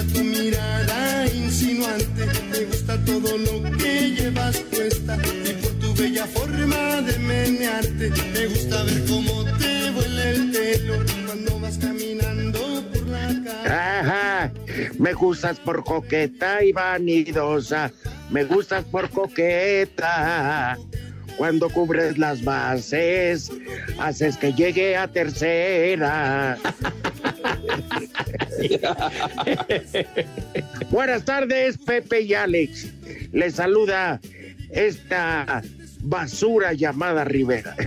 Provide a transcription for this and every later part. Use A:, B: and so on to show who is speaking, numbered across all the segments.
A: Gusta tu mirada insinuante, me gusta todo lo que llevas puesta y por tu bella forma de menearte, me gusta ver cómo te vuela el pelo cuando vas caminando por la calle.
B: Me gustas por coqueta y vanidosa, me gustas por coqueta. Cuando cubres las bases, haces que llegue a tercera. Buenas tardes, Pepe y Alex. Les saluda esta basura llamada Rivera.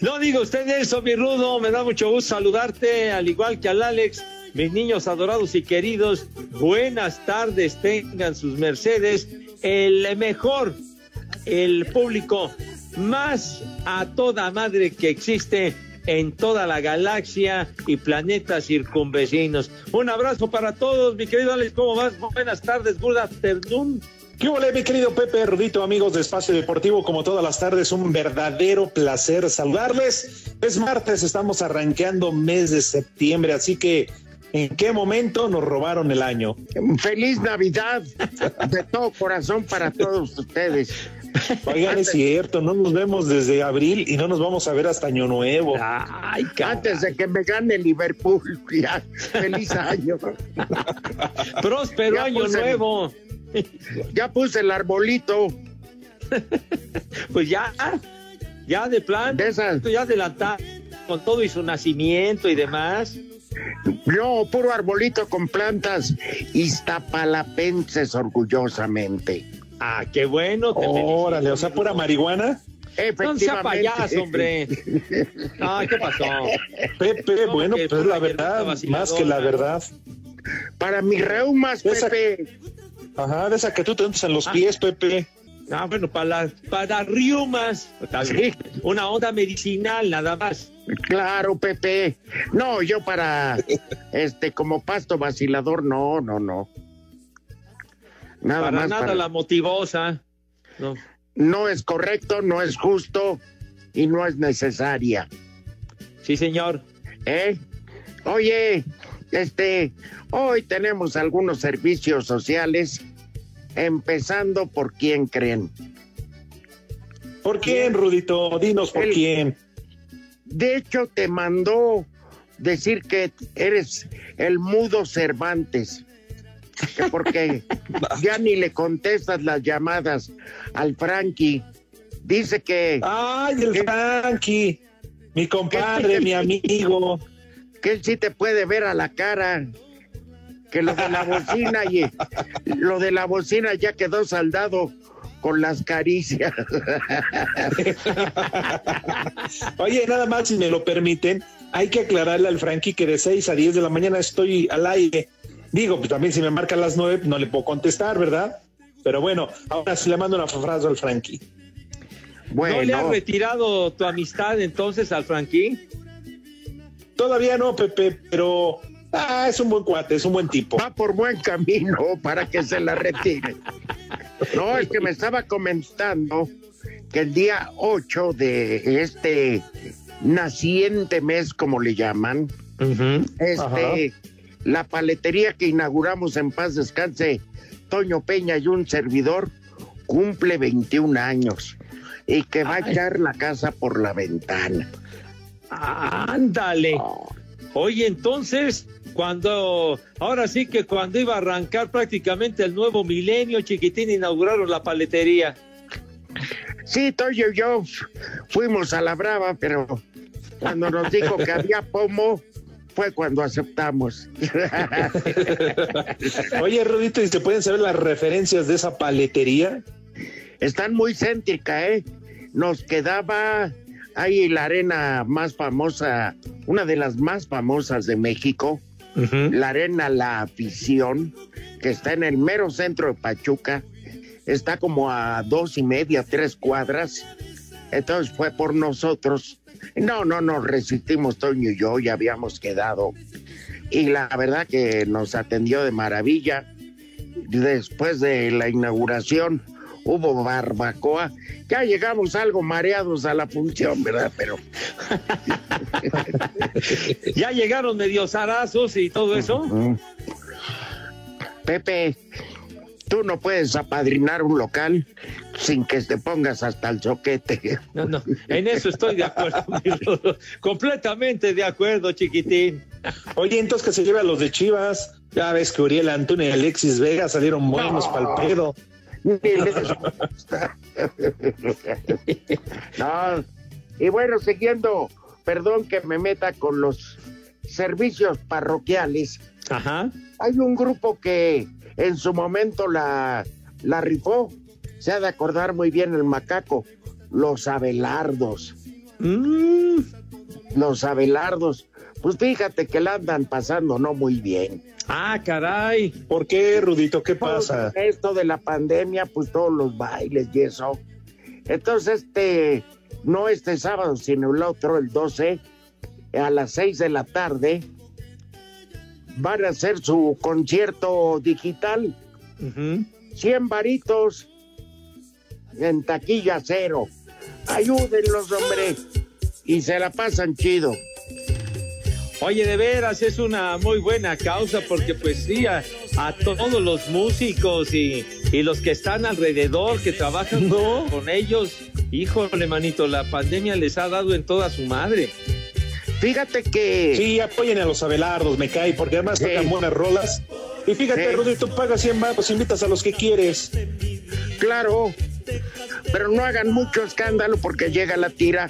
C: No diga usted eso, mi rudo. Me da mucho gusto saludarte, al igual que al Alex. Mis niños adorados y queridos, buenas tardes, tengan sus mercedes. El mejor, el público más a toda madre que existe en toda la galaxia y planetas circunvecinos. Un abrazo para todos, mi querido Alex, ¿cómo vas? Buenas tardes, good afternoon.
D: ¿Qué ole, mi querido Pepe Rudito, amigos de Espacio Deportivo? Como todas las tardes, un verdadero placer saludarles. Es martes, estamos arranqueando mes de septiembre, así que ¿en qué momento nos robaron el año?
B: Feliz Navidad de todo corazón para todos ustedes.
D: Oigan, es cierto, no nos vemos desde abril y no nos vamos a ver hasta Año Nuevo.
C: Ay,
B: Antes de que me gane Liverpool, ya, feliz año.
C: Próspero
B: Ya
C: año nuevo.
B: Ya puse el arbolito.
C: Pues ya, ya de plan,
B: De esas.
C: ya adelantado con todo y su nacimiento y demás.
B: No, puro arbolito con plantas iztapalapenses orgullosamente.
C: Ah, qué bueno. te
D: Órale, o sea, pura marihuana.
C: No sea payaso, hombre. Ay, ¿qué pasó?
D: Pepe,
C: No,
D: bueno, pues la verdad, más que la verdad.
B: Para mis reumas,
D: Esa-
B: Pepe.
D: Ajá, de esa que tú te untas en los
C: Ah.
D: pies, Pepe.
C: Ah, bueno, para, las- para riumas. Bien. Una onda medicinal, nada más.
B: Claro, Pepe. No, yo para, este, como pasto vacilador, no, no, no. Nada
C: para
B: más.
C: nada
B: para-
C: la motivosa. No.
B: No es correcto, no es justo y no es necesaria.
C: Sí, señor.
B: ¿Eh? Oye, este, hoy tenemos algunos servicios sociales, empezando por quién creen.
D: ¿Por quién, Rudito? Dinos por
B: El-
D: quién.
B: De hecho, te mandó decir que eres el mudo Cervantes. Que porque ya ni le contestas las llamadas al Frankie. Dice que,
D: Ay, el
B: ¿Qué?
D: Frankie, mi compadre, mi amigo.
B: que él sí te puede ver a la cara. Que lo de la bocina y lo de la bocina ya quedó saldado con las caricias.
D: Oye, nada más, si me lo permiten, hay que aclararle al Frankie que de 6 a 10 de la mañana estoy al aire. Digo, pues también si me marca a las 9, no le puedo contestar, ¿verdad? Pero bueno, ahora sí le mando un abrazo al Frankie.
C: Bueno. ¿No le has retirado tu amistad entonces al Frankie?
D: Todavía no, Pepe, pero ah, es un buen cuate, es un buen tipo.
B: Va por buen camino para que se la retire. No, es que me estaba comentando que el día 8 de este naciente mes, como le llaman, este, la paletería que inauguramos en paz descanse, Toño Peña y un servidor, cumple 21 años y que va a echar la casa por la ventana.
C: Ándale. Oye, entonces, cuando, ahora sí que cuando iba a arrancar prácticamente el nuevo milenio, chiquitín, inauguraron la paletería.
B: Sí, Toyo y yo fuimos a la brava, pero cuando nos dijo que había pomo, fue cuando aceptamos.
D: Oye, Rudito, ¿y se pueden saber las referencias de esa paletería?
B: Están muy céntrica, ¿eh? Nos quedaba ahí la arena más famosa, una de las más famosas de México, la arena La Afición, que está en el mero centro de Pachuca, está como a dos y media, tres cuadras. Entonces fue por nosotros. No, no nos resistimos, Toño y yo, ya habíamos quedado. Y la verdad que nos atendió de maravilla. Después de la inauguración hubo barbacoa. Ya llegamos algo mareados a la función, ¿verdad? Pero.
C: ya llegaron medio zarazos y todo eso.
B: Pepe, Tú no puedes apadrinar un local sin que te pongas hasta el choquete.
C: No, no, en eso estoy de acuerdo, completamente de acuerdo, chiquitín.
D: Oye, entonces que se lleva a los de Chivas. Ya ves que Uriel Antonio y Alexis Vega salieron buenos no. el pedo.
B: no, y bueno, siguiendo, perdón que me meta con los servicios parroquiales.
C: Ajá.
B: Hay un grupo que en su momento la, la rifó. Se ha de acordar muy bien el macaco. Los Abelardos.
C: Mm.
B: Los Abelardos. Pues fíjate que la andan pasando no muy bien.
C: Ah, caray.
D: ¿Por qué, Rudito? ¿Qué pasa?
B: Esto de la pandemia, pues todos los bailes y eso. Entonces, este, no este sábado, sino el otro, el 12, a las 6 de la tarde, van a hacer su concierto digital. 100 varitos en taquilla cero. Ayúdenlos, hombre. Y se la pasan chido.
C: Oye, de veras, es una muy buena causa porque pues sí, a, todos los músicos y, y, los que están alrededor, que trabajan con ellos, híjole, manito, la pandemia les ha dado en toda su madre.
B: Fíjate que.
D: Sí, apoyen a los Abelardos, me cae, porque además sí. tocan buenas rolas. Y fíjate, sí. Rodri, tú pagas 100 baros, invitas a los que quieres.
B: Claro, pero no hagan mucho escándalo porque llega la tira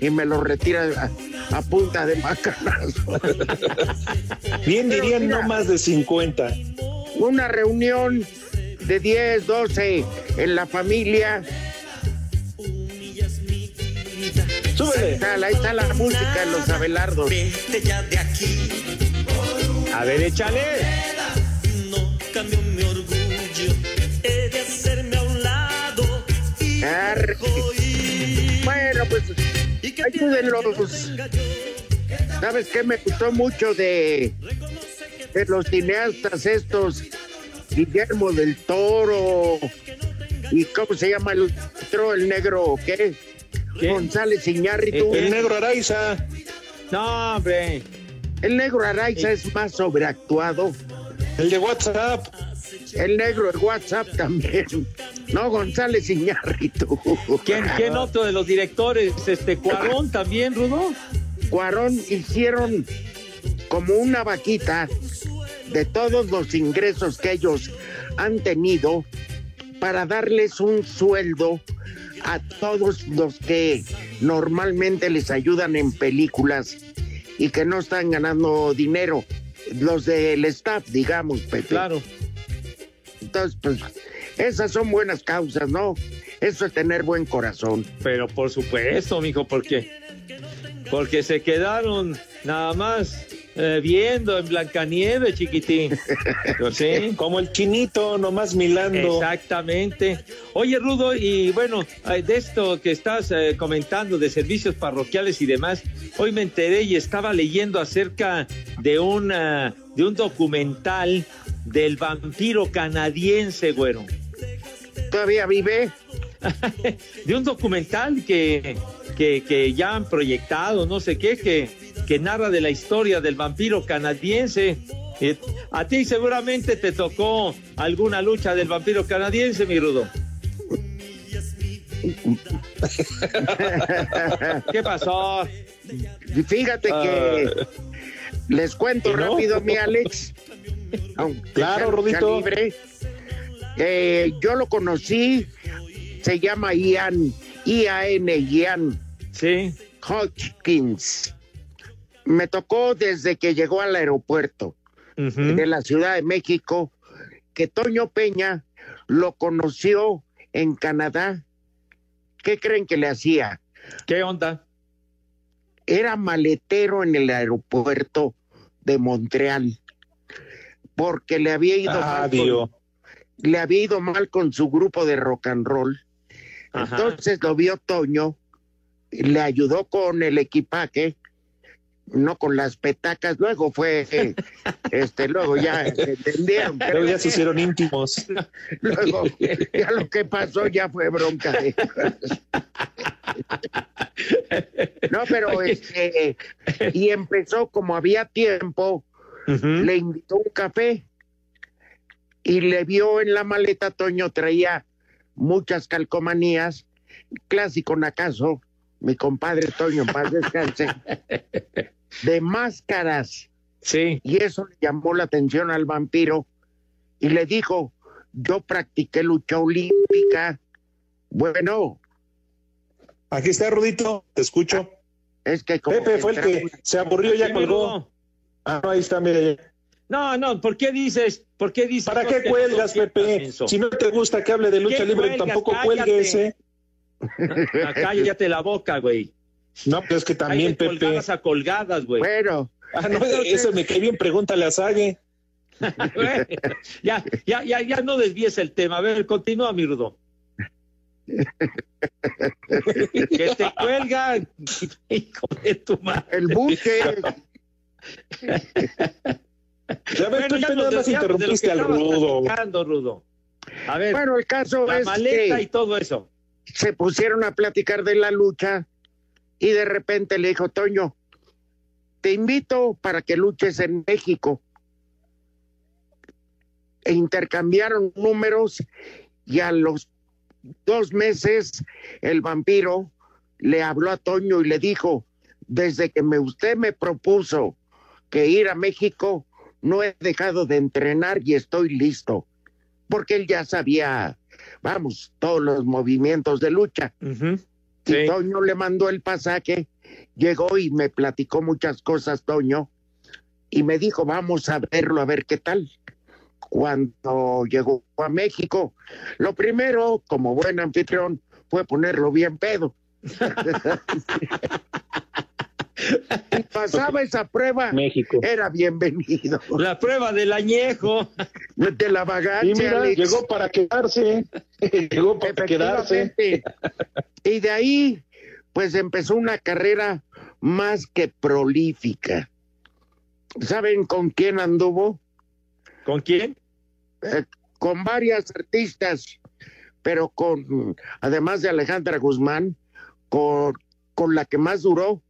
B: y me lo retira a, a punta de macanazo.
D: Bien pero dirían mira, no más de 50.
B: Una reunión de 10, 12 en la familia Súbele. Ahí está, ahí está la música de los Abelardos.
C: A ver, échale.
A: No cambio mi orgullo,
B: Bueno, pues ayúdenlos. ¿Sabes qué me gustó mucho de, de los cineastas estos? Guillermo del Toro. ¿Y cómo se llama el otro, el negro? ¿Qué? ¿Qué? González Iñárritu.
D: El, el, negro Araiza.
C: No, hombre.
B: El negro Araiza es más sobreactuado.
D: El de WhatsApp.
B: El negro de WhatsApp también. No, González Iñárritu.
C: ¿Quién, ¿Quién otro de los directores? Este, Cuarón también, Rudo.
B: Cuarón hicieron como una vaquita de todos los ingresos que ellos han tenido para darles un sueldo a todos los que normalmente les ayudan en películas y que no están ganando dinero, los del staff, digamos, Pepe.
C: Claro.
B: Entonces, pues, esas son buenas causas, ¿no? Eso es tener buen corazón.
C: Pero por supuesto, mijo, porque porque se quedaron nada más eh, viendo en Blancanieves, chiquitín.
D: Sí, como el chinito, nomás milando.
C: Exactamente. Oye, Rudo, y bueno, eh, de esto que estás eh, comentando de servicios parroquiales y demás, hoy me enteré y estaba leyendo acerca de una de un documental del vampiro canadiense, güero.
B: ¿Todavía vive?
C: de un documental que, que, que ya han proyectado, no sé qué, que, que narra de la historia del vampiro canadiense. Eh, A ti seguramente te tocó alguna lucha del vampiro canadiense, mi Rudo. ¿Qué pasó?
B: Fíjate que les cuento
D: ¿Que no?
B: rápido, mi Alex. Aunque
D: Claro, Rudito.
B: Eh, yo lo conocí, se llama Ian, I-A-N, Ian
C: Sí.
B: Hodgkins. Me tocó desde que llegó al aeropuerto de la Ciudad de México, que Toño Peña lo conoció en Canadá. ¿Qué creen que le hacía?
C: ¿Qué onda?
B: era maletero en el aeropuerto de Montreal porque le había ido
D: Ah,
B: mal con, le había ido mal con su grupo de rock and roll.
C: Ajá.
B: Entonces lo vio Toño, le ayudó con el equipaje, no con las petacas. Luego fue, eh, este, luego ya se entendieron. pero
D: Luego ya se hicieron íntimos.
B: luego ya lo que pasó ya fue bronca. de- No, pero este, y empezó como había tiempo, le invitó un café y le vio en la maleta, Toño traía muchas calcomanías, clásico Nacaso, mi compadre Toño, en paz descanse, de máscaras.
C: Sí.
B: Y eso le llamó la atención al vampiro y le dijo, yo practiqué lucha olímpica. Bueno,
D: Aquí está, Rudito, te escucho.
B: es que como
D: Pepe fue el que se aburrió y ya colgó. Ah, no, ahí está, mira. ya.
C: No, no, ¿por qué dices? ¿Por qué dices?
D: ¿Para qué cuelgas, Pepe? Si no te gusta que hable de lucha
C: ¿Qué
D: libre,
C: cuelgas?
D: tampoco
C: Cállate.
D: cuelgues, ¿eh?
C: Ah, Cállate la boca, güey.
D: No, pero es que también,
C: Hay de
D: Pepe.
C: colgadas a colgadas, güey.
B: Bueno,
D: Ah, no, eso me cae bien, pregúntale a Sague.
C: Bueno, ya, ya, ya, ya no desvíes el tema. A ver, continúa, mi Rudo. que te cuelga, hijo de tu madre.
B: el buque,
D: Ya ves,
C: Bueno, ya
D: Pepe,
C: nos
D: nada más interrumpiste al rudo.
C: Rudo. A ver,
B: bueno, el caso
C: la
B: es
C: maleta
B: que
C: y todo eso.
B: se pusieron a platicar de la lucha y de repente le dijo, Toño, te invito para que luches en México. E intercambiaron números y a los dos meses el vampiro le habló a Toño y le dijo, desde que usted me propuso que ir a México, no he dejado de entrenar y estoy listo. Porque él ya sabía, vamos, todos los movimientos de lucha.
C: Sí.
B: Toño le mandó el pasaje, llegó y me platicó muchas cosas, Toño, y me dijo, vamos a verlo, a ver qué tal. Cuando llegó a México, lo primero, como buen anfitrión, fue ponerlo bien pedo. y pasaba esa prueba,
D: México.
B: era bienvenido.
C: La prueba del añejo.
B: De la
D: Y
B: vagancia,
D: mira,
B: Alex.
D: llegó para quedarse. llegó para quedarse.
B: Y de ahí, pues empezó una carrera más que prolífica. ¿Saben con quién anduvo?
C: ¿Con quién?
B: Eh, con varias artistas, pero con, además de Alejandra Guzmán, con, con la que más duró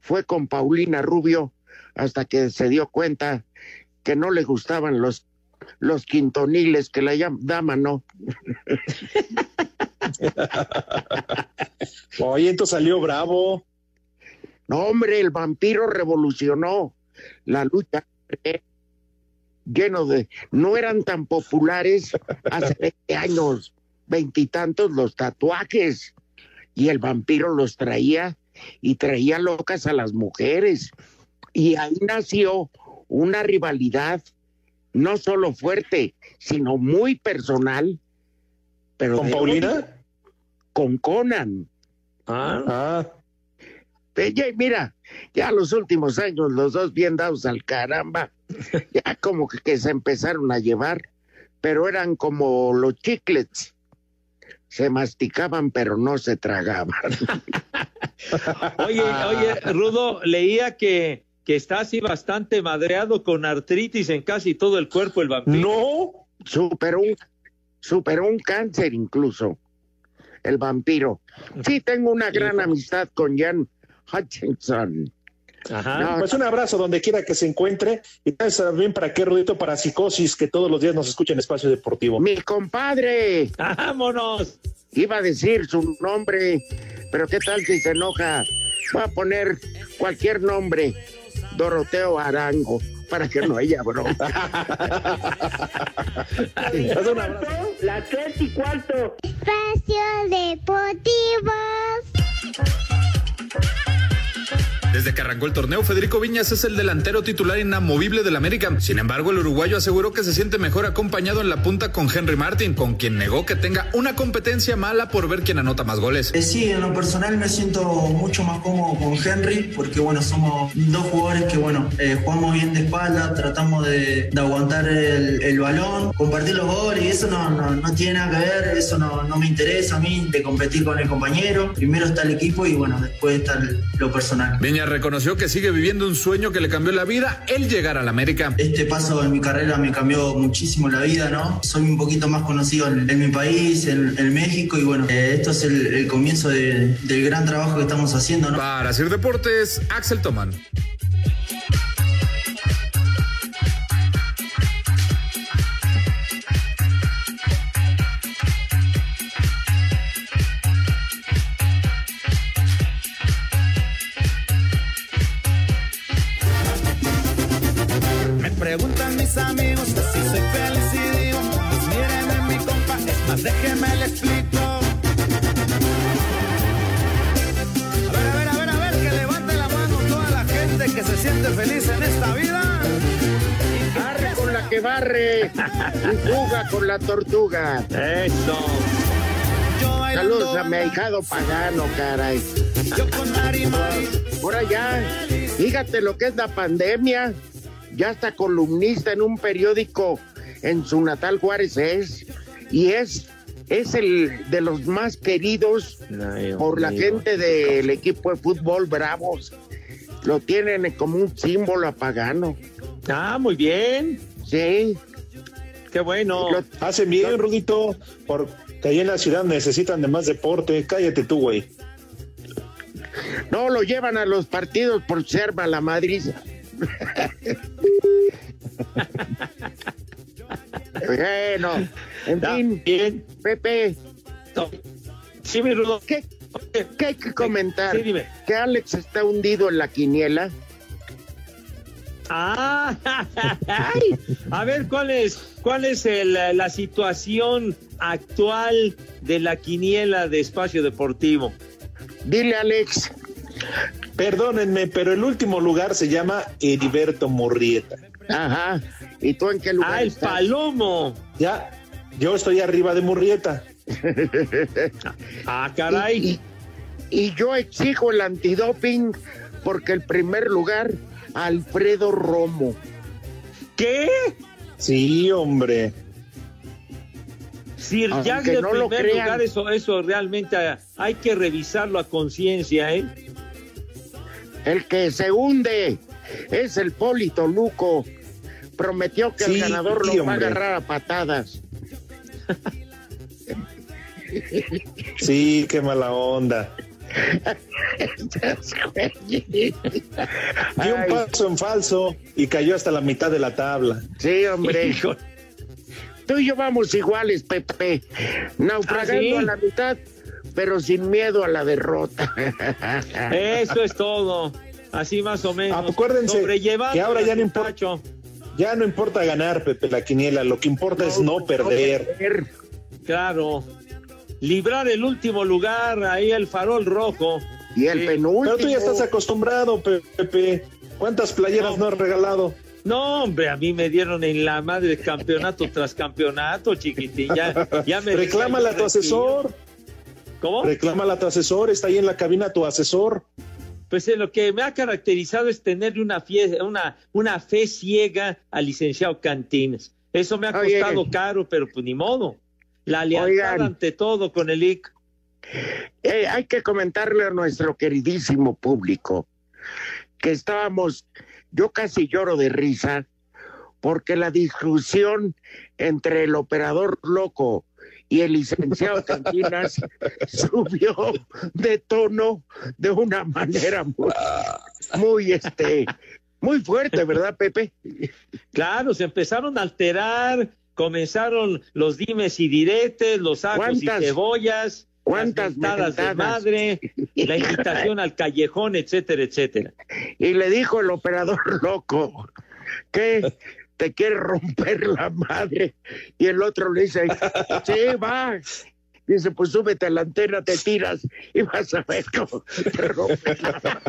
B: fue con Paulina Rubio, hasta que se dio cuenta que no le gustaban los, los quintoniles que la dama no.
D: Oye, entonces salió bravo.
B: No, hombre, el vampiro revolucionó la lucha. eh, Lleno de. No eran tan populares hace 20 años, veintitantos los tatuajes. Y el vampiro los traía y traía locas a las mujeres. Y ahí nació una rivalidad no solo fuerte, sino muy personal. Pero
D: ¿Con Paulina?
B: Con Conan.
C: Ah,
D: Ah,
B: mira, ya los últimos años, los dos bien dados al caramba, ya como que, que se empezaron a llevar, pero eran como los chiclets. Se masticaban, pero no se tragaban.
C: Oye, oye, Rudo, leía que, que está así bastante madreado con artritis en casi todo el cuerpo el vampiro.
B: No, superó un, superó un cáncer incluso, el vampiro. Sí, tengo una gran amistad con Jan Hutchinson.
D: Ajá. No, pues un abrazo donde quiera que se encuentre. Y también para qué, Rudito, para Psicosis, que todos los días nos escucha en Espacio Deportivo.
B: Mi compadre.
C: ¡Vámonos!
B: Iba a decir su nombre, pero ¿qué tal si se enoja? Va a poner cualquier nombre. Doroteo Arango, para que no haya broma.
E: Las tres y cuarto.
F: Espacio Deportivo.
G: Desde que arrancó el torneo, Federico Viñas es el delantero titular inamovible del América. Sin embargo, el uruguayo aseguró que se siente mejor acompañado en la punta con Henry Martin, con quien negó que tenga una competencia mala por ver quién anota más goles.
H: Eh, sí, en lo personal me siento mucho más cómodo con Henry, porque bueno, somos dos jugadores que bueno, eh, jugamos bien de espalda, tratamos de, de aguantar el, el, balón, compartir los goles y eso no, no, no tiene nada que ver, eso no, no, me interesa a mí de competir con el compañero. Primero está el equipo y bueno, después está el, lo personal.
G: Viñas reconoció que sigue viviendo un sueño que le cambió la vida, el llegar a la América.
H: Este paso en mi carrera me cambió muchísimo la vida, ¿no? Soy un poquito más conocido en, en mi país, en, en, México, y bueno, eh, esto es el, el comienzo de, del gran trabajo que estamos haciendo, ¿no?
G: Para hacer deportes, Axel Toman.
B: Tortuga.
C: Eso.
B: Saludos a mi ahijado pagano, caray.
I: Yo con Mari Mari.
B: Por allá, fíjate lo que es la pandemia ya está columnista en un periódico en su natal Juárez es, y es, es el de los más queridos Ay, por la gente del equipo de fútbol Bravos. Lo tienen como un símbolo apagano.
C: Ah, muy bien.
B: Sí.
C: Qué bueno.
D: Hacen bien, Rudito, porque ahí en la ciudad necesitan de más deporte. Cállate tú, güey.
B: No, lo llevan a los partidos por ser la Madrid. bueno, en fin,
C: bien.
B: Pepe,
C: Sí, mi Rudo.
B: ¿qué, qué hay que comentar?
C: Sí, dime.
B: Que Alex está hundido en la quiniela.
C: Ah, ay. a ver, ¿cuál es, cuál es el, la situación actual de la quiniela de espacio deportivo?
B: Dile, Alex.
D: Perdónenme, pero el último lugar se llama Heriberto Murrieta.
B: Ajá. ¿Y tú en qué lugar
C: Ah, el
B: estás?
C: Palomo.
D: Ya, yo estoy arriba de Murrieta.
C: Ah, caray.
B: Y, y yo exijo el antidoping porque el primer lugar, Alfredo Romo.
C: ¿Qué?
D: Sí, hombre.
C: Sir
B: Aunque
C: Jack de
B: no lo crean.
C: lugar, eso, eso realmente ah, hay que revisarlo a conciencia, ¿eh?
B: El que se hunde es el Polito Luco. Prometió que el ganador
D: sí,
B: lo va a agarrar a patadas.
D: Sí, qué mala onda. Dio un paso en falso y cayó hasta la mitad de la tabla.
B: sí, hombre.
C: Hijo,
B: Tú y yo vamos iguales, Pepe. Naufragando
C: ¿Ah, sí?
B: a la mitad, pero sin miedo a la derrota.
C: Eso es todo. Así más o menos.
D: Acuérdense que ahora ya no importa. Ya no importa ganar, Pepe, la quiniela. Lo que importa es no perder.
C: Claro. Librar el último lugar, ahí el farol rojo.
B: Y el penúltimo.
D: Pero tú ya estás acostumbrado, Pepe. ¿Cuántas playeras no, has regalado?
C: No, hombre, a mí me dieron en la madre campeonato tras campeonato, chiquitín. Ya, ya me
D: Reclámala a tu asesor.
C: ¿Cómo?
D: Reclámala a tu asesor. Está ahí en la cabina tu asesor.
C: pues eh, lo que me ha caracterizado es tenerle una, fie- una, una fe ciega al licenciado Cantines. Eso me ha
B: Oye.
C: costado caro, pero pues ni modo. La lealtad
B: Oigan.
C: ante todo con el IC.
B: Eh, hay que comentarle a nuestro queridísimo público que estábamos, yo casi lloro de risa, porque la discusión entre el operador loco y el licenciado Cantinas subió de tono de una manera muy, muy, este, muy fuerte, ¿verdad, Pepe?
C: Claro, se empezaron a alterar, comenzaron los dimes y diretes, los ajos y
B: ¿Cuántas-
C: cebollas,
B: cuántas
C: las mentadas de madre, la invitación al callejón, etcétera, etcétera.
B: Y le dijo el operador loco que te quiere romper la madre. Y el otro le dice, sí, va. Dice, pues súbete a la antena, te tiras y vas a ver cómo te rompe la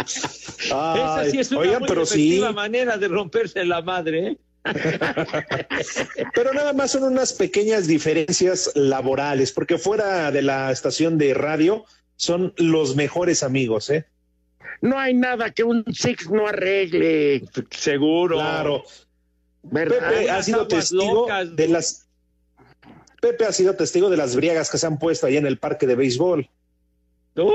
C: Esa sí es una
D: oigan,
C: muy
D: pero sí.
C: efectiva manera de romperse la madre, ¿eh?
D: Pero nada más son unas pequeñas diferencias laborales, porque fuera de la estación de radio son los mejores amigos, ¿eh?
B: No hay nada que un Six no arregle.
C: Seguro.
D: Claro.
B: ¿Verdad?
D: Pepe ha sido testigo
C: locas,
D: de las Pepe ha sido testigo de las briagas que se han puesto ahí en el parque de béisbol.
C: Uh.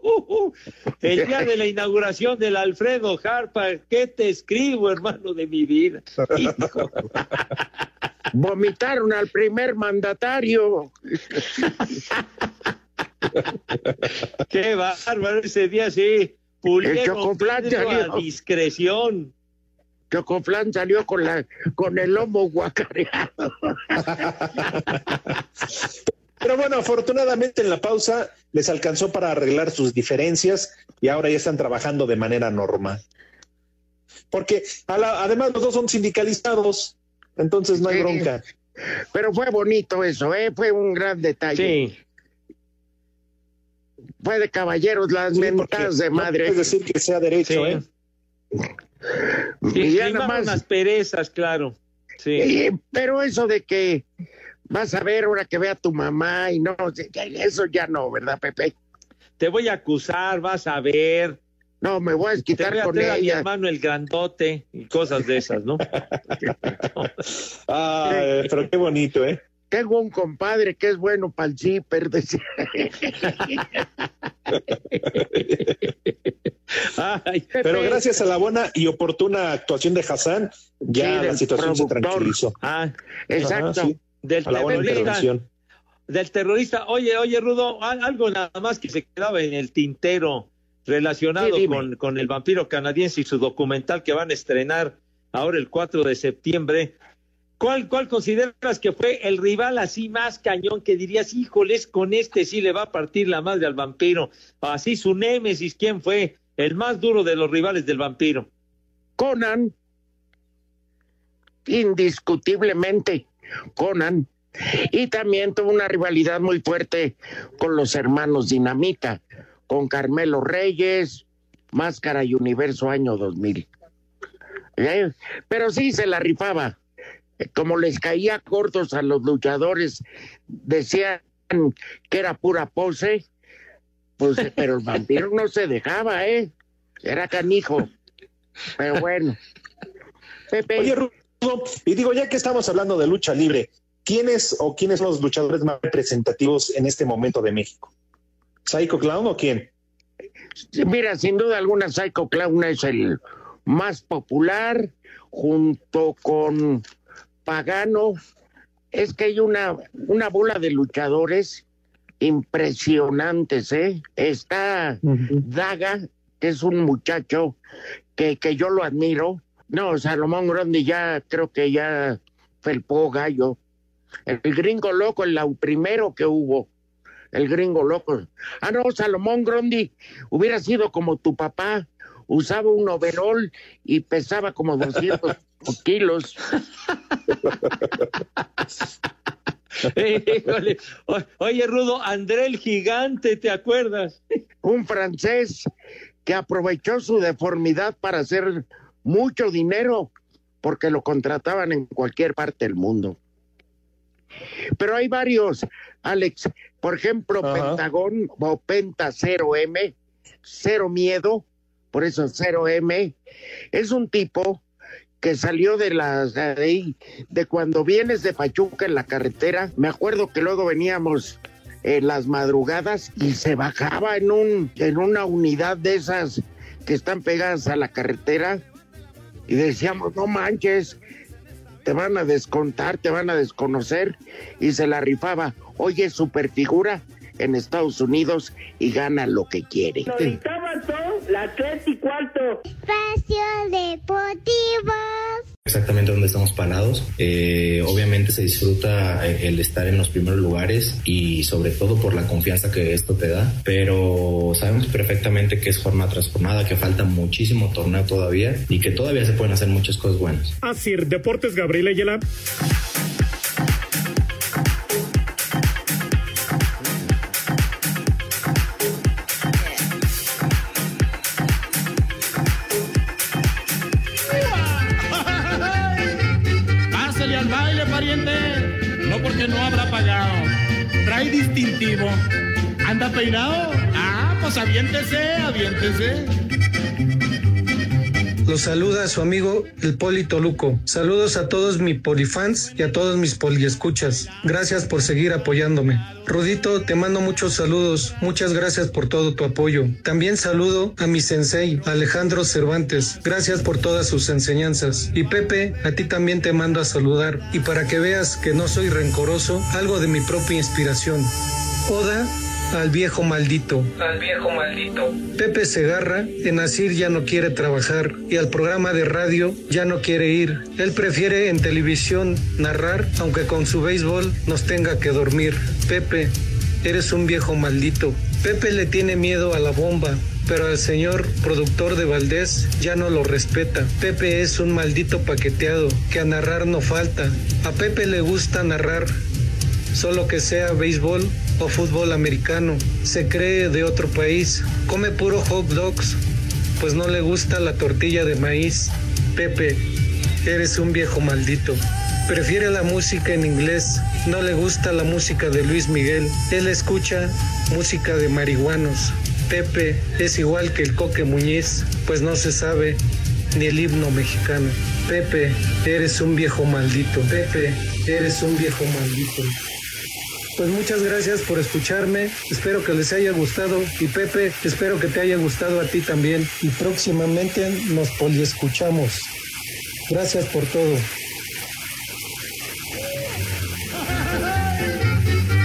C: El día de la inauguración del Alfredo Harpa, ¿qué te escribo, hermano de mi vida? Hijo.
B: Vomitaron al primer mandatario.
C: Qué bárbaro ese día, sí.
B: Salió.
C: a discreción.
B: Chocoflán salió con, la, con el lomo guacareado.
D: Pero bueno, afortunadamente en la pausa les alcanzó para arreglar sus diferencias y ahora ya están trabajando de manera normal. Porque a la- además los dos son sindicalizados, entonces no hay
B: Sí.
D: bronca.
B: Pero fue bonito eso, ¿eh? Fue un gran detalle.
C: Sí.
B: Fue de caballeros las
D: Sí,
B: mentadas de
D: no
B: madre.
D: puedes decir que sea derecho,
C: Sí.
D: ¿eh?
B: Y ya
C: primaron
B: nada más-
C: las perezas, claro. Sí.
B: Pero eso de que vas a ver ahora que vea tu mamá y no, eso ya no, ¿verdad, Pepe?
C: Te voy a acusar, vas a ver.
B: No, me voy a
C: a
B: con
C: traer a mi
B: ella.
C: hermano el grandote y cosas de esas, ¿no?
D: Ay, pero qué bonito, ¿eh?
B: Tengo un compadre que es bueno para el zipper.
C: Ay,
D: Pero gracias a la buena y oportuna actuación de Hassan, ya
B: Sí,
D: la situación se tranquilizó.
C: ah,
B: Exacto.
D: Ajá, sí,
C: del
D: a la buena
C: terrorista,
D: intervención.
C: del terrorista. Oye, oye, Rudo, al- algo nada más que se quedaba en el tintero relacionado
B: Sí, dime.
C: con, con el vampiro canadiense y su documental que van a estrenar ahora el 4 de septiembre. ¿Cuál, ¿Cuál consideras que fue el rival así más cañón que dirías, híjoles, con este sí le va a partir la madre al vampiro? Así su némesis, ¿quién fue? El más duro de los rivales del vampiro.
B: Conan, indiscutiblemente, Conan. Y también tuvo una rivalidad muy fuerte con los hermanos Dinamita, con Carmelo Reyes, Máscara y Universo año 2000. ¿Eh? Pero sí se la rifaba. Eh, Como les caía cortos a los luchadores, decían que era pura pose, pues, eh, pero el vampiro no se dejaba, ¿eh? Era canijo. Pero bueno. Pepe,
D: y digo, ya que estamos hablando de lucha libre, ¿quiénes o quiénes son los luchadores más representativos en este momento de México? ¿Psycho Clown o quién?
B: mira, sin duda alguna, Psycho Clown es el más popular, junto con Pagano. Es que hay una, una bola de luchadores impresionantes, ¿eh? Está Daga, que es un muchacho que, que yo lo admiro. No, Salomón Grande ya creo que ya felpó gallo. El, gringo loco, el primero que hubo, el gringo loco. Ah, no, Salomón Grondi hubiera sido como tu papá, usaba un overol y pesaba como 200 kilos.
C: Híjole. Oye, Rudo, André el gigante, ¿te acuerdas?
B: Un francés que aprovechó su deformidad para hacer mucho dinero porque lo contrataban en cualquier parte del mundo. Pero hay varios, Alex. Por ejemplo,
D: Ajá.
B: Pentagón o Penta 0M, cero miedo, por eso cero M. Es un tipo que salió de las de, de cuando vienes de Pachuca en la carretera. Me acuerdo que luego veníamos en las madrugadas y se bajaba en un en una unidad de esas que están pegadas a la carretera y decíamos, no manches, te van a descontar, te van a desconocer y se la rifaba. Oye, super figura en Estados Unidos y gana lo que quiere.
E: la tres y cuarto.
F: Espacio Deportivo.
J: Exactamente donde estamos parados. Eh, obviamente se disfruta eh, el estar en los primeros lugares y sobre todo por la confianza que esto te da, pero sabemos perfectamente que es jornada tras jornada, que falta muchísimo torneo todavía y que todavía se pueden hacer muchas cosas buenas.
K: Así, Deportes Gabriel Ayala.
L: Peinado? Ah, pues aviéntese, aviéntese.
M: Los saluda su amigo el Poli Toluco. Saludos a todos mis polifans y a todos mis poliescuchas. Gracias por seguir apoyándome. Rudito, te mando muchos saludos. Muchas gracias por todo tu apoyo. También saludo a mi sensei, Alejandro Cervantes. Gracias por todas sus enseñanzas. Y Pepe, a ti también te mando a saludar. Y para que veas que no soy rencoroso, algo de mi propia inspiración. Oda al viejo maldito.
N: Al viejo maldito.
M: Pepe Segarra en Asir ya no quiere trabajar y al programa de radio ya no quiere ir. Él prefiere en televisión narrar, aunque con su béisbol nos tenga que dormir. Pepe, eres un viejo maldito. Pepe le tiene miedo a la bomba, pero al señor productor de Valdés ya no lo respeta. Pepe es un maldito paqueteado, que a narrar no falta. A Pepe le gusta narrar, solo que sea béisbol o fútbol americano. Se cree de otro país. Come puro hot dogs, pues no le gusta la tortilla de maíz. Pepe, eres un viejo maldito. Prefiere la música en inglés, no le gusta la música de Luis Miguel. Él escucha música de marihuanos. Pepe es igual que el Coque Muñiz, pues no se sabe ni el himno mexicano. Pepe, eres un viejo maldito. Pepe, eres un viejo maldito. Pues muchas gracias por escucharme. Espero que les haya gustado. Y Pepe, espero que te haya gustado a ti también. Y próximamente nos poliescuchamos. Gracias por todo.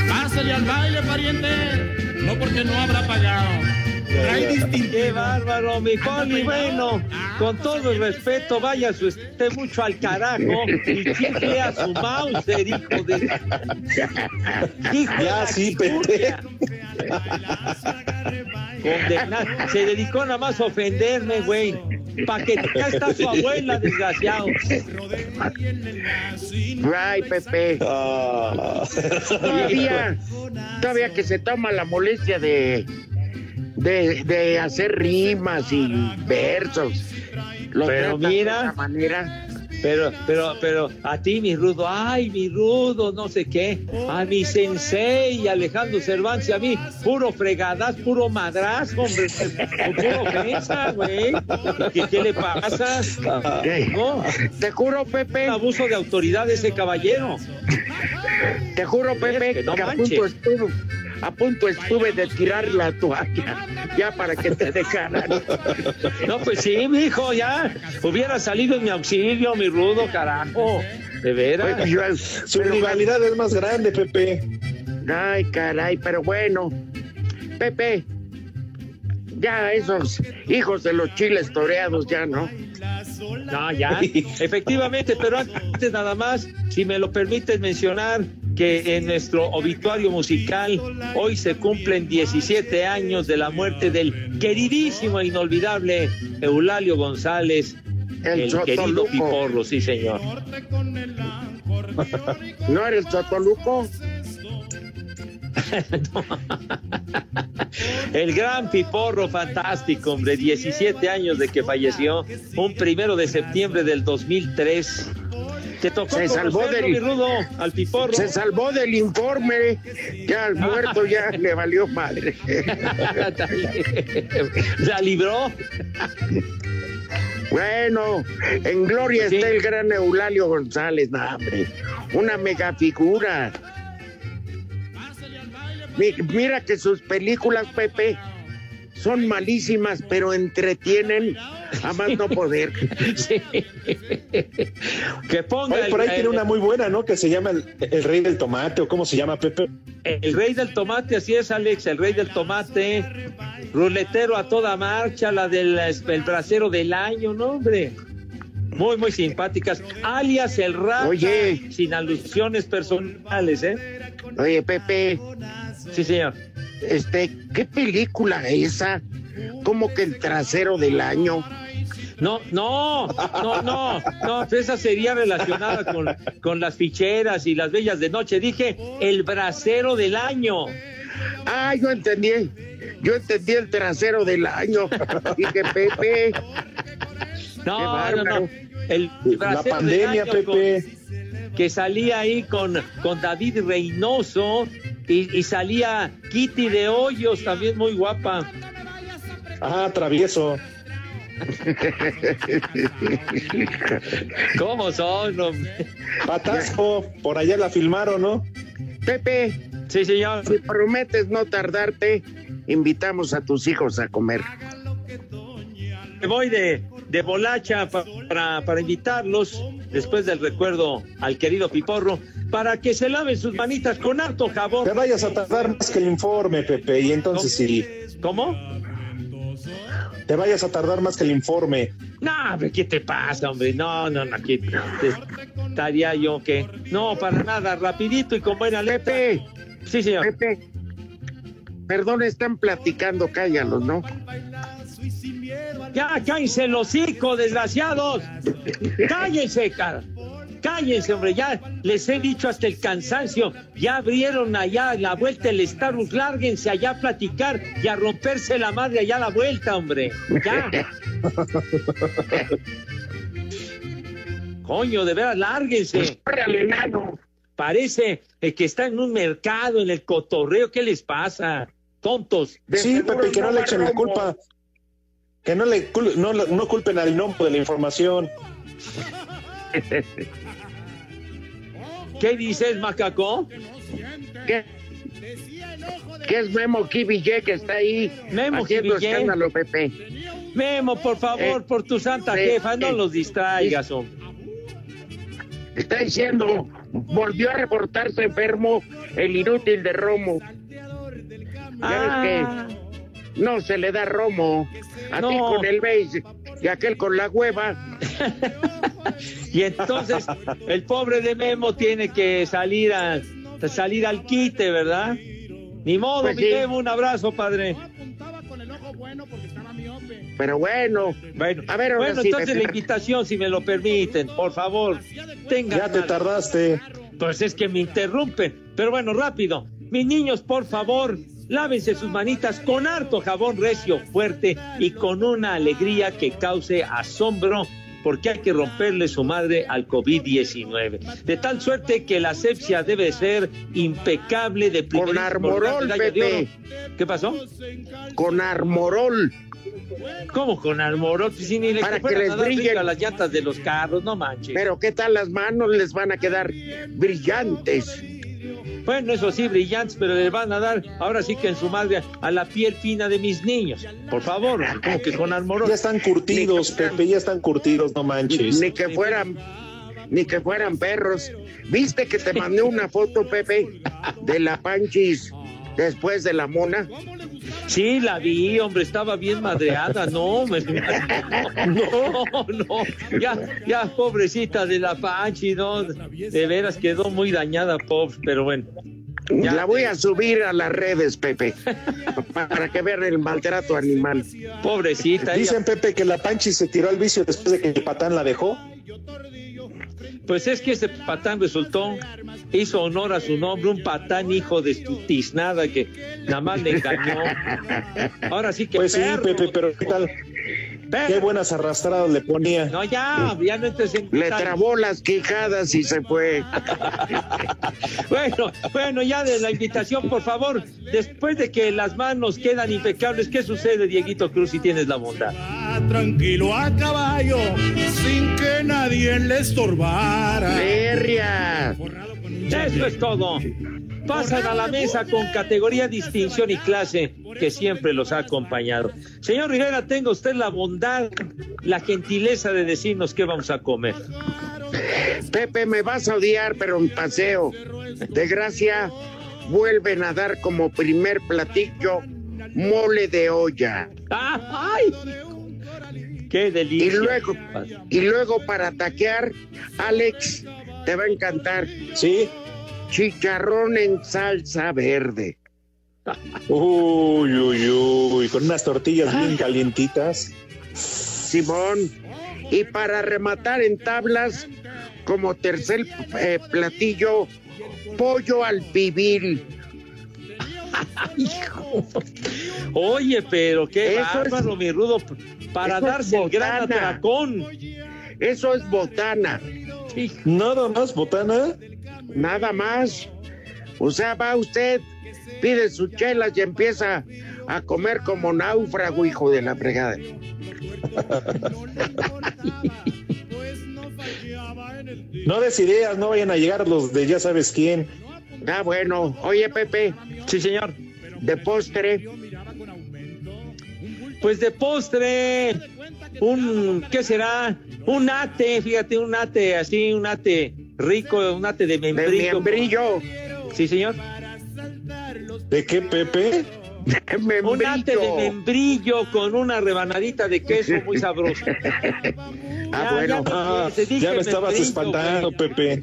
L: Pásale al baile, pariente. No porque no habrá pagado.
C: Qué bárbaro, mi poli. Bueno, con todo el respeto, vaya su esté mucho al carajo y chicle a su Mauser, hijo de. Hijo
D: Ya,
C: de
D: sí,
C: la
D: Pepe.
C: Condenado. Se dedicó nada más a ofenderme, güey. Pa' que ya está su abuela, desgraciado.
B: Ay, Pepe. Todavía, todavía que se toma la molestia de, de, de hacer rimas y versos.
C: Pero
B: de
C: mira.
B: esa manera.
C: Pero, pero, pero, a ti, mi rudo, ay, mi rudo, no sé qué, a mi sensei, Alejandro Cervantes, a mí, puro fregadas, puro madrazo, hombre, puro ofensa, güey. ¿Qué, qué le pasa? No,
B: Te juro, Pepe.
C: abuso de autoridad de ese caballero.
B: Te juro, Pepe,
C: que no
B: que a punto a punto estuve de tirar la toalla, ya para que te dejaran.
C: No, pues sí, mi hijo, ya hubiera salido en mi auxilio, mi rudo, carajo. De veras.
B: Pues, yo-
D: Su
B: pero-
D: rivalidad es más grande, Pepe.
B: Ay, caray, pero bueno, Pepe, ya esos hijos de los chiles toreados, ya no.
C: No, ya, efectivamente, pero antes nada más, si me lo permites mencionar, que en nuestro obituario musical hoy se cumplen 17 años de la muerte del queridísimo e inolvidable Eulalio González,
B: El
C: el, querido. Piporro, sí señor.
B: ¿No eres Chotoluco?
C: El gran Piporro fantástico, hombre, 17 años de que falleció, un primero de septiembre del 2003. Tocó
B: se salvó del
C: rudo, al piporro.
B: se salvó del informe, ya al muerto ya le valió madre.
C: La libró.
B: Bueno, en gloria
C: Sí.
B: está el gran Eulalio González, no, hombre, una mega figura. Mi- Mira que sus películas, Pepe, son malísimas, pero entretienen a más no poder.
C: Sí. Que ponga
D: Oye, por ahí
C: el-
D: tiene una muy buena, ¿no? Que se llama el, el Rey del Tomate, o cómo se llama, Pepe.
C: El rey del tomate, así es, Alex, el rey del tomate. Ruletero a toda marcha, la del el bracero del año, ¿no, hombre? Muy, muy simpáticas. Alias el rap,
B: Oye.
C: sin alusiones personales, ¿eh?
B: Oye, Pepe,
C: Sí, señor.
B: Este, ¿qué película esa? Como que el trasero del año.
C: No, no, no, no, no, esa sería relacionada con, con las ficheras y las bellas de noche. Dije, el bracero del año.
B: Ah, yo entendí. Yo entendí el trasero del año. Dije, Pepe.
C: No. El
D: La pandemia,
C: del año con-
D: Pepe.
C: que salía ahí con, con David Reynoso y, y salía Kitty de Hoyos, también muy guapa.
D: Ah, travieso.
C: ¿Cómo son? hombre?
D: Patasco, por allá la filmaron, ¿no?
B: Pepe,
C: Sí, señor.
B: si prometes no tardarte, invitamos a tus hijos a comer.
C: Me voy de, de bolacha pa- para, para invitarlos, después del recuerdo al querido Piporro, para que se laven sus manitas con harto jabón.
D: Te vayas a tardar más que el informe, Pepe, y entonces sí.
C: ¿Cómo?
D: Te vayas a tardar más que el informe.
C: No, hombre, ¿qué te pasa, hombre? No, no, no, ¿qué te- estaría yo que... No, para nada, rapidito y con buena letra.
B: Pepe,
C: Sí, señor.
B: Pepe. Perdón, están platicando, cállalos, ¿no?
C: Ya, cállense el hocico, desgraciados. Cállense, cara. Cállense, hombre, ya les he dicho hasta el cansancio. Ya abrieron allá la vuelta el Starbucks. Lárguense allá a platicar y a romperse la madre allá a la vuelta, hombre. Ya. Coño, de veras, lárguense. Parece eh, que está en un mercado, en el cotorreo. ¿Qué les pasa? Tontos.
B: De
D: Sí, Pepe, que no le echen la culpa. Que no le no, no culpen al nombre de la información.
C: ¿Qué dices, macaco?
B: ¿Qué? ¿Qué es Memo Kibille que está ahí
C: Memo
B: haciendo
C: Kibille.
B: escándalo, Pepe?
C: Memo, por favor,
B: Eh,
C: por tu santa
B: eh,
C: jefa, no
B: eh,
C: los distraigas, hombre.
B: Está diciendo, volvió a reportarse enfermo el inútil de Romo. Ya
C: Ah,
B: ves que no se le da Romo. A ti con el beige y aquel con la hueva.
C: y entonces el pobre de Memo tiene que salir a salir al quite, ¿verdad? Ni modo,
B: Pues
C: mi
B: sí.
C: Memo, un abrazo, padre.
B: Pero bueno,
C: Bueno,
B: A ver,
C: bueno
B: sí,
C: entonces la invitación, si me lo permiten, por favor, tengan
D: Ya te
C: mal-
D: tardaste.
C: Pues es que me interrumpen. Pero bueno, rápido. Mis niños, por favor, lávense sus manitas con harto jabón recio, fuerte y con una alegría que cause asombro, porque hay que romperle su madre al COVID-19. De tal suerte que la asepsia debe ser impecable de
B: Con Armorol, Pepe.
C: ¿Qué pasó?
B: con Armorol.
C: ¿Cómo con Armorol? Si ni le
B: Para que les brillen.
C: a las llantas de los carros, no manches.
B: Pero ¿qué tal las manos? Les van a quedar brillantes.
C: Bueno, eso sí, brillantes, pero le van a dar ahora sí que en su madre a la piel fina de mis niños. Por favor, como que con Armorol.
D: Ya están curtidos, Pepe, ya están curtidos, no manches.
B: Ni que fueran, ni que fueran perros. ¿Viste que te mandé una foto, Pepe, de la Panchis después de la mona?
C: Sí, la vi, hombre, estaba bien madreada, no, me- no, no, ya, ya, pobrecita de la Panchi, no, de veras quedó muy dañada, pobre, pero bueno. Ya.
B: La voy a subir a las redes, Pepe, para que vean el maltrato animal.
C: Pobrecita, ella-
D: Dicen, Pepe, que la Panchi se tiró al vicio después de que el patán la dejó.
C: Pues es que ese patán resultó, hizo honor a su nombre, un patán hijo de tiznada que nada más le engañó. Ahora sí que
D: Pues sí. Pepe, pero ¿qué tal? Qué buenas arrastradas le ponía.
C: No, ya, ya no entres en...
B: Le trabó las quijadas y se fue.
C: bueno, bueno, ya de la invitación, por favor, después de que las manos quedan impecables, ¿qué sucede, Dieguito Cruz, si tienes la bondad?
L: Tranquilo a caballo, sin que nadie le estorbara.
B: ¡Ferria!
C: Eso es todo. Pasan a la mesa con categoría, distinción y clase que siempre los ha acompañado. Señor Rivera, tenga usted la bondad, la gentileza de decirnos qué vamos a comer.
B: Pepe, me vas a odiar, pero en paseo. De gracia, vuelven a dar como primer platillo mole de olla.
C: ¡Ay! ¡Qué delicia!
B: Y luego, y luego para taquear, Alex, te va a encantar.
D: Sí.
B: Chicharrón en salsa verde.
D: Uy, uy, uy, con unas tortillas bien calientitas.
B: Simón. Y para rematar en tablas, como tercer eh, platillo, pollo al pibil.
C: Oye, pero qué
B: Eso es-
C: bárbaro, mi rudo, para
B: es
C: darse el gran atracón.
B: Eso es botana.
D: Nada más, botana.
B: Nada más. O sea, va usted, pide sus chelas y empieza a comer como náufrago, hijo de la fregada.
D: No des ideas, no vayan a llegar los de ya sabes quién.
B: Ah, bueno. Oye, Pepe.
C: Sí, señor.
B: De postre.
C: Pues de postre, un, ¿qué será? Un ate, fíjate, un ate así, un ate rico, un ate de membrillo.
B: membrillo.
C: Sí, señor.
D: ¿De qué, Pepe?
C: Un ate de membrillo con una rebanadita de queso muy sabroso.
B: Ah,
C: Ya,
B: bueno.
C: ya,
D: Ah,
C: te dije
D: ya me estabas espantando, Pepe.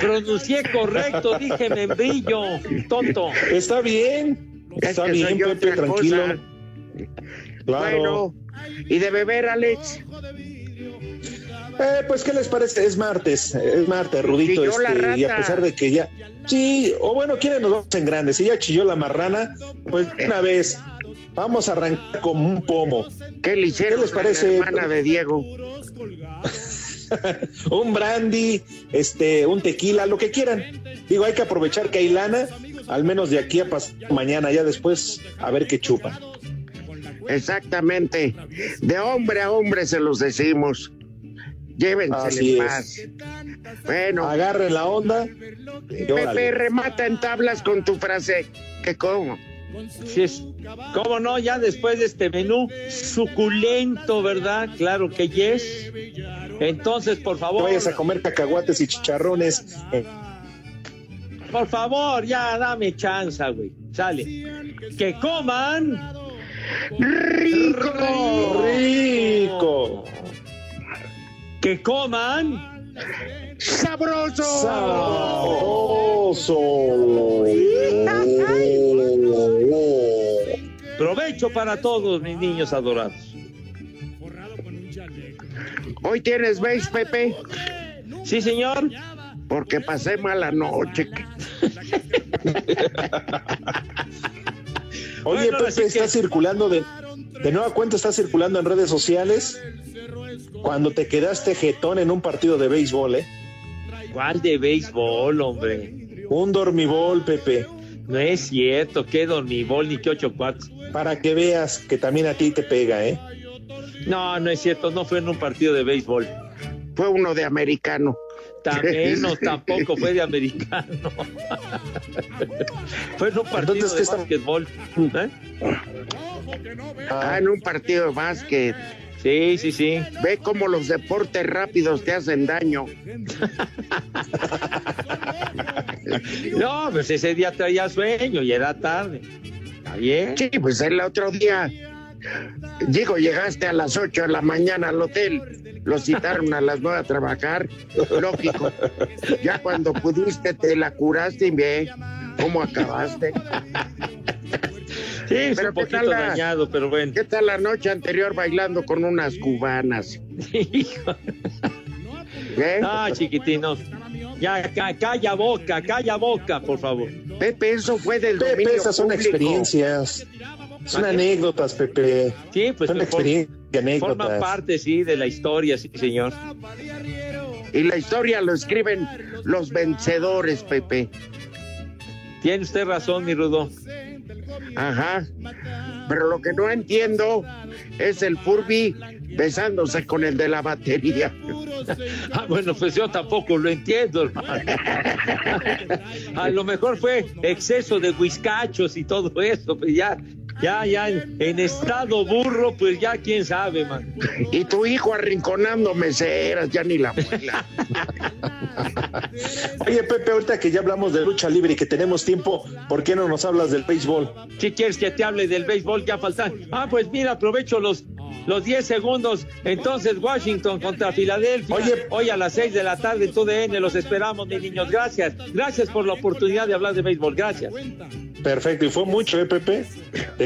C: Pronuncié correcto, dije membrillo, tonto.
D: Está bien.
B: Es
D: Está
B: que
D: bien, Pepe, tranquilo.
B: cosa.
D: Claro.
B: Bueno. ¿Y de beber, Alex?
D: Eh, pues, ¿qué les parece? Es martes, es martes, Rudito.
B: La
D: Este, y a pesar de que ya. Sí, o bueno, ¿quieren nos vamos en grande? Si ya chilló la marrana, pues una vez. Vamos a arrancar como un pomo.
B: ¿Qué le hicieron
D: ¿Qué les
B: la
D: parece?
B: hermana de Diego?
D: un brandy, este, un tequila, lo que quieran. Digo, hay que aprovechar que hay lana, al menos de aquí a mañana, ya después a ver qué chupa.
B: Exactamente. De hombre a hombre se los decimos. Llévense
D: Así
B: en
D: es.
B: paz. Bueno,
D: Agarren la onda.
B: Pepe
D: órale.
B: remata en tablas con tu frase. ¿Qué cómo?
C: Sí es. ¿Cómo no? Ya después de este menú suculento, ¿verdad? Claro que yes. Entonces, por
D: No
C: favor,
D: vayas a comer cacahuates y chicharrones.
C: por favor, ya dame chance, güey. Sale. Que coman.
B: ¡Rico!
D: rico.
C: Que coman.
B: ¡Sabroso!
D: Sabroso.
C: Provecho para todos, mis niños adorados.
B: ¿Hoy tienes beige, Pepe?
C: Sí, señor.
B: Porque pasé mala noche.
D: Oye,
C: Bueno,
D: Pepe,
C: que-
D: está circulando de, de nueva cuenta, está circulando en redes sociales cuando te quedaste jetón en un partido de béisbol, ¿eh?
C: ¿Cuál de béisbol, hombre?
D: Un dormibol, Pepe,
C: No es cierto, qué dormibol ni qué ocho cuartos.
D: para que veas que también a ti te pega, ¿eh?
C: No, no es cierto, no fue en un partido de béisbol.
B: Fue uno de americano.
C: No, tampoco fue de americano. fue en un partido
D: Entonces, ¿qué
C: de
D: está-
C: básquetbol. ¿eh?
B: Ah, en un partido de básquet.
C: Sí, sí, sí.
B: Ve cómo los deportes rápidos te hacen daño.
C: No, pues ese día traía sueño y era tarde. Está bien.
B: Sí, pues el otro día, digo, llegaste a las 8 de la mañana al hotel, los citaron a las 9 a trabajar, lógico. Ya cuando pudiste te la curaste y ve cómo acabaste.
C: Sí, es
B: Pero
C: un
B: ¿qué
C: poquito
B: tal la-
C: dañado, pero bueno.
B: ¿Qué tal la noche anterior bailando con unas cubanas?
C: Hijo.
B: ¿Eh?
C: Ah, chiquitino. Ya, ca- calla boca, calla boca, por favor.
B: Pepe, eso fue del
D: Pepe,
B: dominio
D: esas son
B: público.
D: experiencias. Son anécdotas, Pepe.
C: Sí, pues
D: son experiencias,
C: Forma
D: anécdotas.
C: parte, sí, de la historia, sí, señor.
B: Y la historia lo escriben los vencedores, Pepe.
C: Tiene usted razón, mi Rudo.
B: Ajá. Pero lo que no entiendo es el Furby besándose con el de la batería.
C: Ah, bueno, pues yo tampoco lo entiendo, hermano. A lo mejor fue exceso de whiskachos y todo eso, pues ya, ya, ya en, en estado burro, pues ya quién sabe, man.
B: Y tu hijo arrinconando meseras, ya ni la abuela.
D: Oye, Pepe, ahorita que ya hablamos de lucha libre y que tenemos tiempo, ¿por qué no nos hablas del béisbol?
C: ¿Qué quieres que te hable del béisbol? Ya faltan. Ah, pues mira, aprovecho los, los 10 segundos. Entonces, Washington contra Filadelfia.
D: Oye.
C: hoy a las 6 de la tarde en TUDN. Los esperamos, mis niños. Gracias. Gracias por la oportunidad de hablar de béisbol. Gracias.
D: Perfecto, y fue mucho, ¿eh, Pepe?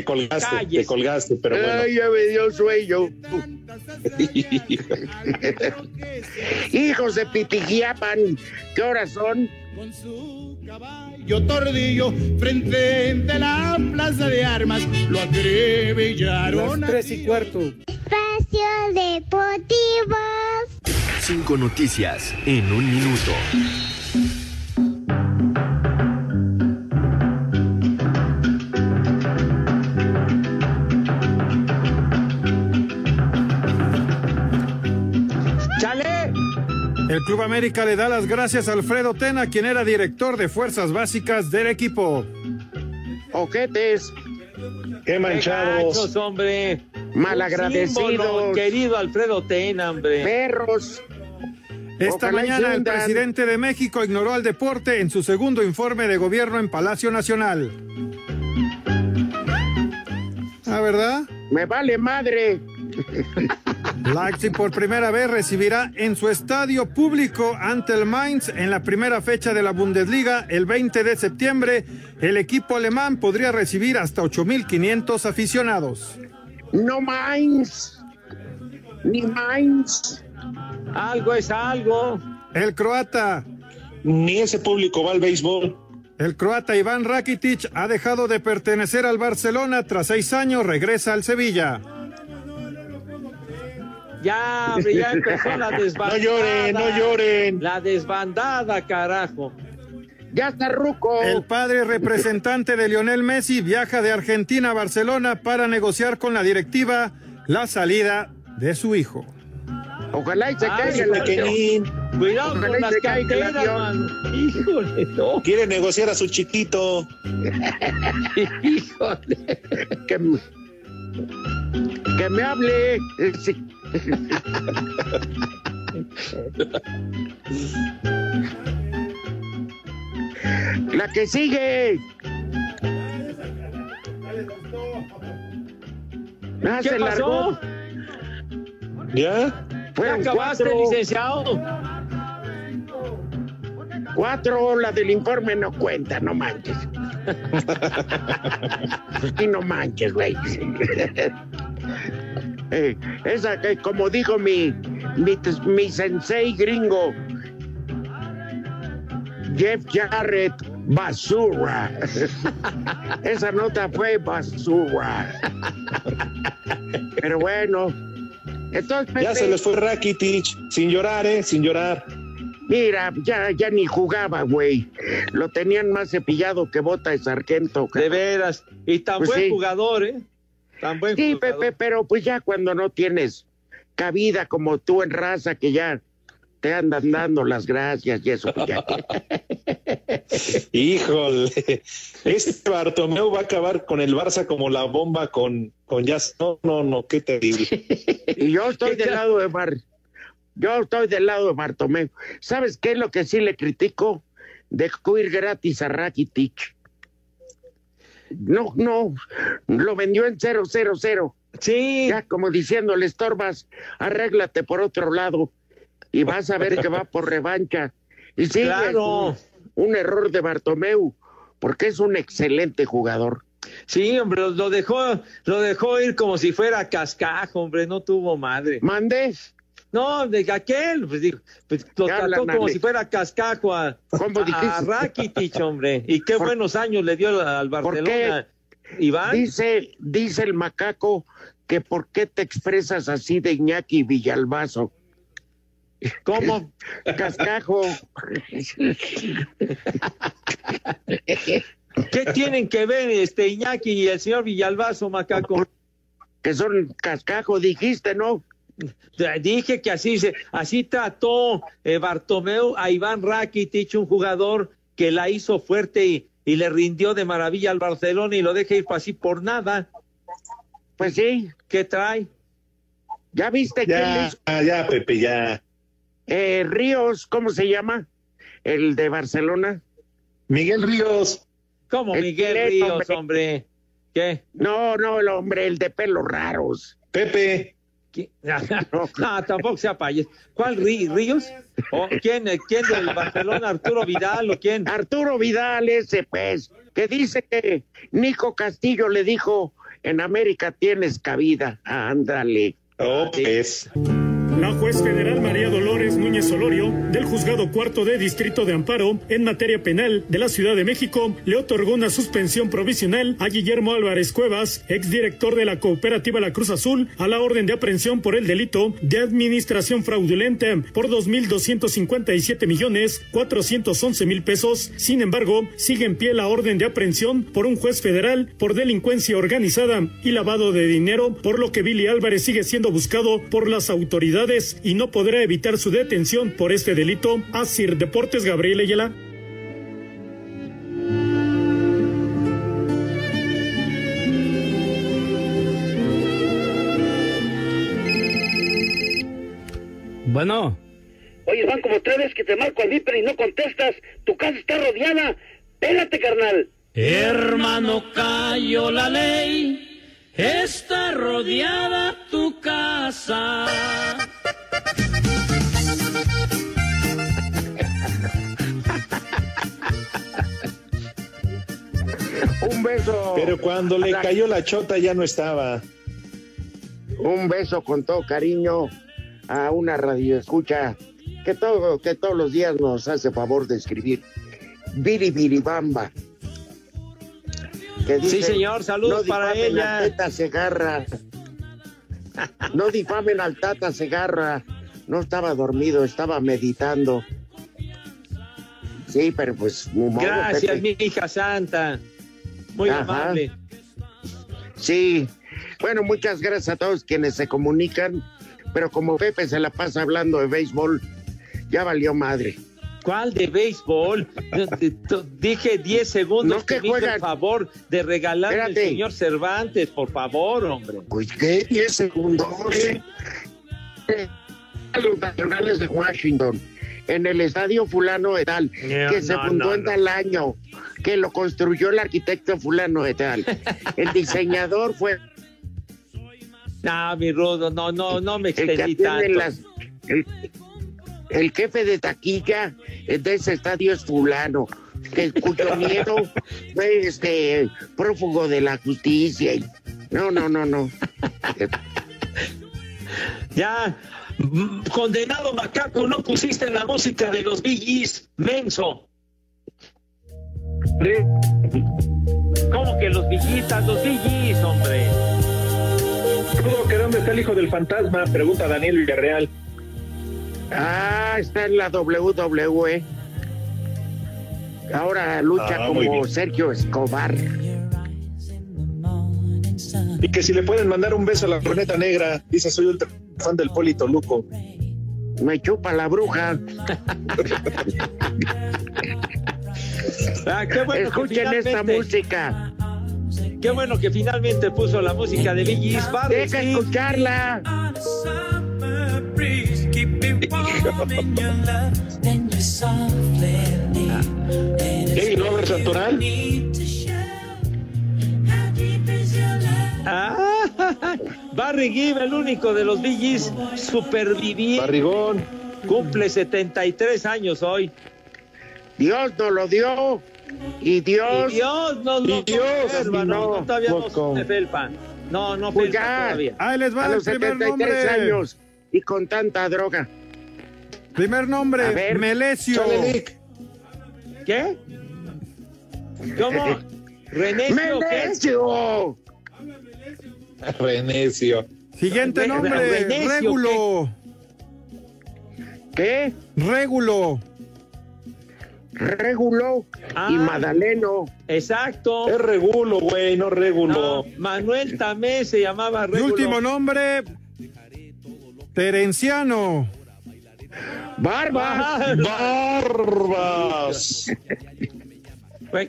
D: Te colgaste,
C: Cállese.
D: te colgaste, pero bueno.
B: Ay, ya me dio sueño. Hijos de Pitigiapan, ¿qué horas son?
L: Yo tordillo frente a la plaza de armas lo atrevellaron.
M: Las tres y cuarto.
F: Espacio Deportivo.
O: Cinco noticias en un minuto.
I: El Club América le da las gracias a Alfredo Tena, quien era director de fuerzas básicas del equipo.
B: Ojetes,
D: Qué
C: ¡Qué
D: manchados.
C: gachos, hombre!
B: malagradecidos,
C: querido Alfredo Tena, hombre.
B: perros.
I: Esta
B: Ojalá
I: mañana el presidente de México ignoró al deporte en su segundo informe de gobierno en Palacio Nacional. ¿Ah, verdad?
B: Me vale madre.
I: Leipzig por primera vez recibirá en su estadio público ante el Mainz en la primera fecha de la Bundesliga el 20 de septiembre. El equipo alemán podría recibir hasta 8.500 aficionados.
B: No minds. Ni minds.
C: Algo es algo.
I: El croata,
D: Ni ese público va al béisbol.
I: el croata Iván Rakitic ha dejado de pertenecer al Barcelona tras seis años, regresa al Sevilla.
C: Ya, hombre, ya empezó la desbandada.
D: No lloren, no lloren.
C: La desbandada, carajo.
B: Ya está Ruco.
I: El padre representante de Lionel Messi viaja de Argentina a Barcelona para negociar con la directiva la salida de su hijo.
B: Ojalá y se
C: Ay,
B: caiga el.
D: Pequeñín
C: Cuidado
B: Ojalá
C: con las canteras, mano. Híjole, no.
D: quiere negociar a su chiquito.
C: Híjole.
B: Que, me- que me hable. Sí. La que sigue. Ah,
C: ¿Qué
B: se
C: pasó?
D: ¿Ya?
C: ¿Ya
B: Fueron
C: acabaste,
B: cuatro,
C: licenciado?
B: cuatro, la del informe no cuenta, no manches. Sí, no manches, güey. Eh, esa que, como dijo mi, mi, mi sensei gringo, Jeff Jarrett, basura. Esa nota fue basura. Pero bueno, entonces
D: Ya se les fue Rakitic. Sin llorar, ¿eh? Sin llorar.
B: mira, ya, ya ni jugaba, güey. Lo tenían más cepillado que bota de sargento.
C: De veras. Y tan
B: Pues
C: buen
B: sí.
C: jugador, ¿eh? Tan buen
B: Sí. Pepe, pero pues ya cuando no tienes cabida como tú en raza, que ya te andan dando las gracias y eso, pues ya.
D: Híjole. Este Bartomeu va a acabar con el Barça como la bomba con, con Jazz. No, no, no, qué terrible.
B: Y yo estoy del lado de Bar. Yo estoy del lado de Bartomeu. ¿Sabes qué es lo que sí le critico? Dejó ir gratis a Rakitic. No, no, lo vendió en 000.
C: Sí.
B: Ya como diciendo, le estorbas, arréglate por otro lado y vas a ver que va por revancha. Y sí,
C: Claro.
B: un, un error de Bartomeu, porque es un excelente jugador.
C: Sí, hombre, lo dejó, lo dejó ir como si fuera cascajo, hombre, no tuvo madre.
B: Mandé.
C: No, de aquel, pues, digo, pues lo
B: ¿Qué
C: trató como si fuera cascajo a,
B: ¿Cómo
C: a-
B: dijiste?
C: a Rakitic, hombre. Y qué buenos años le dio al
B: ¿Por
C: Barcelona. Iván.
B: Dice, dice el macaco que por qué te expresas así de Iñaki Villalbazo.
C: ¿Cómo?
B: Cascajo.
C: ¿Qué tienen que ver este Iñaki y el señor Villalbazo, macaco?
B: Que son cascajo, dijiste, ¿no?
C: Dije que así se, así trató eh, Bartomeu a Iván Rakitic, un jugador que la hizo fuerte y, y le rindió de maravilla al Barcelona y lo deja ir así por nada.
B: Pues sí.
C: ¿Qué trae?
B: ¿Ya viste que
D: Ya, ya, Pepe, ya.
B: eh, Ríos, ¿cómo se llama? El de Barcelona.
D: Miguel Ríos.
C: ¿Cómo
B: El
C: Miguel Ríos,
B: hombre.
C: hombre? ¿Qué?
B: No, no, el hombre, el de pelos raros.
D: Pepe.
C: ¿Qué? No, tampoco sea payas. ¿Cuál Rí- Ríos? ¿O quién, eh, quién del Barcelona? ¿Arturo Vidal o quién?
B: Arturo Vidal, ese pues, que dice que Nico Castillo le dijo, en América tienes cabida. Ándale.
D: Oh, pues.
K: La juez federal María Dolores Núñez Solorio, del juzgado cuarto de Distrito de Amparo en materia penal de la Ciudad de México, le otorgó una suspensión provisional a Guillermo Álvarez Cuevas, exdirector de la cooperativa La Cruz Azul, a la orden de aprehensión por el delito de administración fraudulenta por 2.257 millones 411 mil pesos. Sin embargo, sigue en pie la orden de aprehensión por un juez federal por delincuencia organizada y lavado de dinero, por lo que Billy Álvarez sigue siendo buscado por las autoridades y no podrá evitar su detención por este delito. Asir Deportes Gabriel Ayala.
N: Bueno,
P: Oye, van como tres veces que te marco al viper y no contestas. Tu casa está rodeada. Pégate, carnal.
N: hermano, cayó la ley. Está rodeada tu casa.
B: Un beso.
D: Pero cuando le cayó la chota ya no estaba.
B: Un beso con todo cariño a una radio escucha que todo, que todos los días nos hace favor de escribir. Viri
C: Sí, señor, saludos para
B: difamen
C: ella.
B: al Segarra. No difamen al Tata Segarra. No estaba dormido, estaba meditando. Sí, pero pues. modo,
C: Gracias,
B: Pepe.
C: mi hija santa. Muy
B: Ajá.
C: amable.
B: Sí. Bueno, muchas gracias a todos quienes se comunican. Pero como Pepe se la pasa hablando de béisbol, ya valió madre.
C: ¿Cuál de béisbol? Dije 10 segundos
B: No, que
C: me hizo el favor de regalarme al
B: Espérate.
C: señor Cervantes, por favor, hombre.
B: Pues qué 10 segundos. eh. A Los nacionales de Washington, en el estadio fulano de tal,
C: No,
B: que se
C: no,
B: fundó
C: no,
B: en
C: no.
B: tal año, que lo construyó el arquitecto fulano de tal. El diseñador fue
C: No, mi rudo, no, no, no me
B: el que
C: extendí tanto.
B: las... El, el jefe de taquilla de ese estadio es fulano, que cuyo nieto fue este prófugo de la justicia. y- No, no, no, no.
C: Ya, mm, condenado macaco, no pusiste la música de los VGs, menso. ¿Cómo que los villitas, los VGs, hombre?
D: Que dónde está el hijo del fantasma? Pregunta Daniel Villarreal.
B: Ah, está en la WWE. Ahora lucha
D: Ah,
B: como. Sergio Escobar.
D: Y que si le pueden mandar un beso a la corneta negra, dice soy ultra fan del Polito Luco.
B: Me chupa la bruja.
C: Ah, qué bueno que
B: Escuchen esta
C: finalmente-
B: música.
C: Qué bueno que finalmente puso la música de VGs.
B: Deja escucharla.
D: ¿Qué? ¿Y no abres Santoral?
C: Ah, Barry Gibb, el único de los VGs superviviente.
D: Barrigón.
C: Cumple 73 años hoy.
B: Dios nos lo dio. Y Dios.
C: Y Dios nos lo
B: Y Dios,
C: conserva,
B: y
C: no,
B: no,
C: todavía no felpa. No, no
B: Pues
C: felpa todavía.
I: Ahí les va
B: A
I: el
B: los
I: primer
B: 73
I: nombre.
B: años. Y con tanta droga?
I: Primer nombre,
B: A ver,
I: Melesio.
C: ¿Qué? ¿Cómo? ¿Renecio qué?
B: ¡Melesio!
D: Renecio.
I: Siguiente
C: Re-
I: nombre,
C: Renecio,
I: Régulo.
B: ¿Qué?
I: Régulo.
B: Regulo
C: Ah.
B: y Madaleno.
C: Exacto.
D: Es regulo, güey, no regulo.
C: No, Manuel Tamé se llamaba
I: Y
C: Régulo.
I: último nombre, Terenciano.
B: ¡Barbas!
D: Barbas.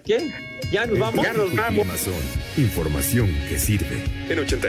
C: ¿Qué? ¿Ya nos vamos?
B: Ya nos vamos.
O: Amazon. Información que sirve. En 80